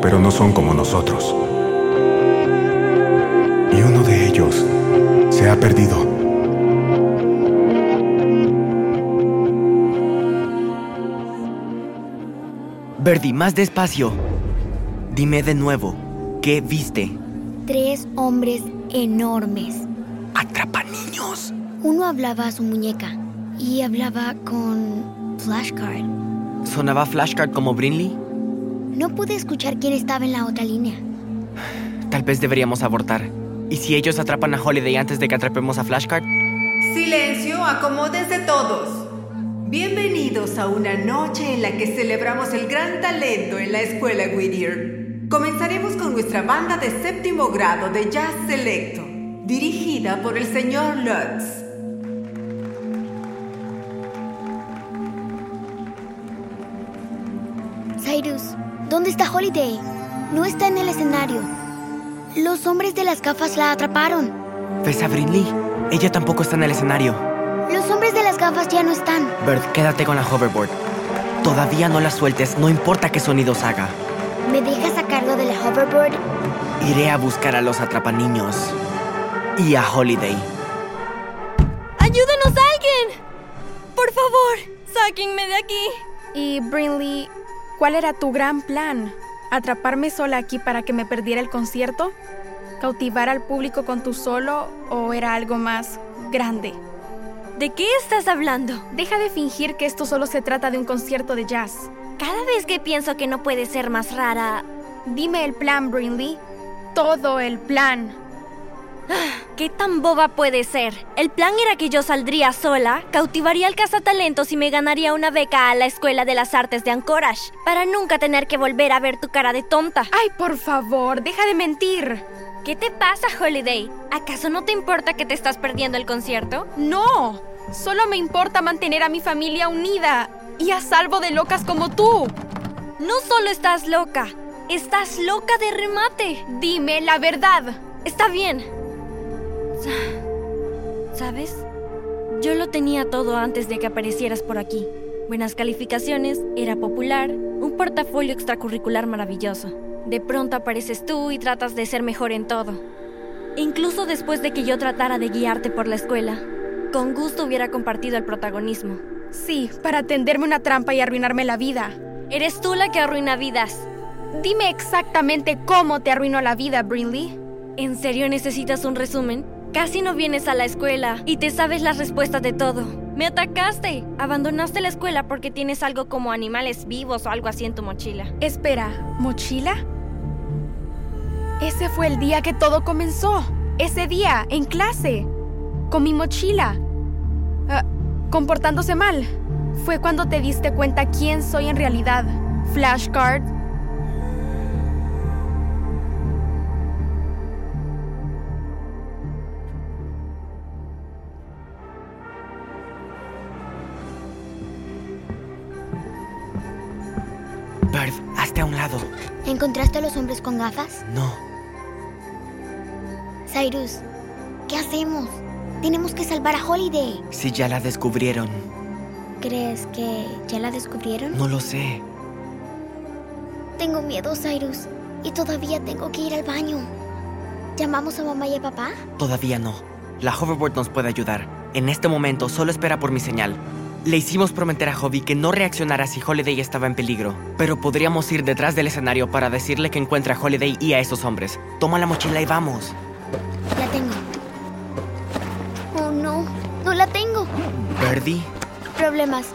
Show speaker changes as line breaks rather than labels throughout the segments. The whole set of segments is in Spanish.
pero no son como nosotros. Y uno de ellos se ha perdido.
Verdi, más despacio. Dime de nuevo, ¿qué viste?
Tres hombres enormes.
Atrapa niños.
Uno hablaba a su muñeca y hablaba con flashcard.
¿Sonaba flashcard como Brinley?
No pude escuchar quién estaba en la otra línea.
Tal vez deberíamos abortar. ¿Y si ellos atrapan a Holiday antes de que atrapemos a Flashcard?
Silencio, acomódense todos. Bienvenidos a una noche en la que celebramos el gran talento en la escuela Whittier. Comenzaremos con nuestra banda de séptimo grado de jazz selecto, dirigida por el señor Lutz.
Cyrus, ¿dónde está Holiday? No está en el escenario. Los hombres de las gafas la atraparon.
¿Ves a Brinley? Ella tampoco está en el escenario.
Los hombres de las gafas ya no están.
Bert, quédate con la hoverboard. Todavía no la sueltes, no importa qué sonidos haga.
¿Me dejas a cargo de la hoverboard?
Iré a buscar a los atrapaniños. Y a Holiday.
¡Ayúdenos alguien! Por favor, sáquenme de aquí.
Y Brinley, ¿cuál era tu gran plan? ¿Atraparme sola aquí para que me perdiera el concierto? ¿Cautivar al público con tu solo o era algo más grande?
¿De qué estás hablando?
Deja de fingir que esto solo se trata de un concierto de jazz.
Cada vez que pienso que no puede ser más rara...
Dime el plan, Brinley. Todo el plan.
¿Qué tan boba puede ser? El plan era que yo saldría sola, cautivaría al cazatalentos y me ganaría una beca a la Escuela de las Artes de Anchorage, para nunca tener que volver a ver tu cara de tonta.
Ay, por favor, deja de mentir.
¿Qué te pasa, Holiday? ¿Acaso no te importa que te estás perdiendo el concierto?
No, solo me importa mantener a mi familia unida y a salvo de locas como tú.
No solo estás loca, estás loca de remate.
Dime la verdad.
Está bien. ¿Sabes? Yo lo tenía todo antes de que aparecieras por aquí. Buenas calificaciones, era popular, un portafolio extracurricular maravilloso. De pronto apareces tú y tratas de ser mejor en todo. Incluso después de que yo tratara de guiarte por la escuela, con gusto hubiera compartido el protagonismo.
Sí, para tenderme una trampa y arruinarme la vida.
Eres tú la que arruina vidas.
Dime exactamente cómo te arruinó la vida, Brinley.
¿En serio necesitas un resumen? Casi no vienes a la escuela y te sabes las respuestas de todo. Me atacaste. Abandonaste la escuela porque tienes algo como animales vivos o algo así en tu mochila.
Espera, ¿mochila? Ese fue el día que todo comenzó. Ese día, en clase. Con mi mochila. Uh, comportándose mal. Fue cuando te diste cuenta quién soy en realidad. Flashcard.
Bert, hazte a un lado.
¿Encontraste a los hombres con gafas?
No.
Cyrus, ¿qué hacemos? Tenemos que salvar a Holiday.
Si ya la descubrieron.
¿Crees que ya la descubrieron?
No lo sé.
Tengo miedo, Cyrus. Y todavía tengo que ir al baño. ¿Llamamos a mamá y a papá?
Todavía no. La hoverboard nos puede ayudar. En este momento solo espera por mi señal. Le hicimos prometer a Hobby que no reaccionara si Holiday estaba en peligro, pero podríamos ir detrás del escenario para decirle que encuentre a Holiday y a esos hombres. Toma la mochila y vamos.
La tengo. Oh no, no la tengo.
Birdie,
Problemas.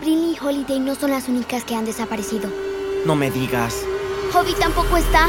Brinley y Holiday no son las únicas que han desaparecido.
no me digas.
Hobby tampoco está.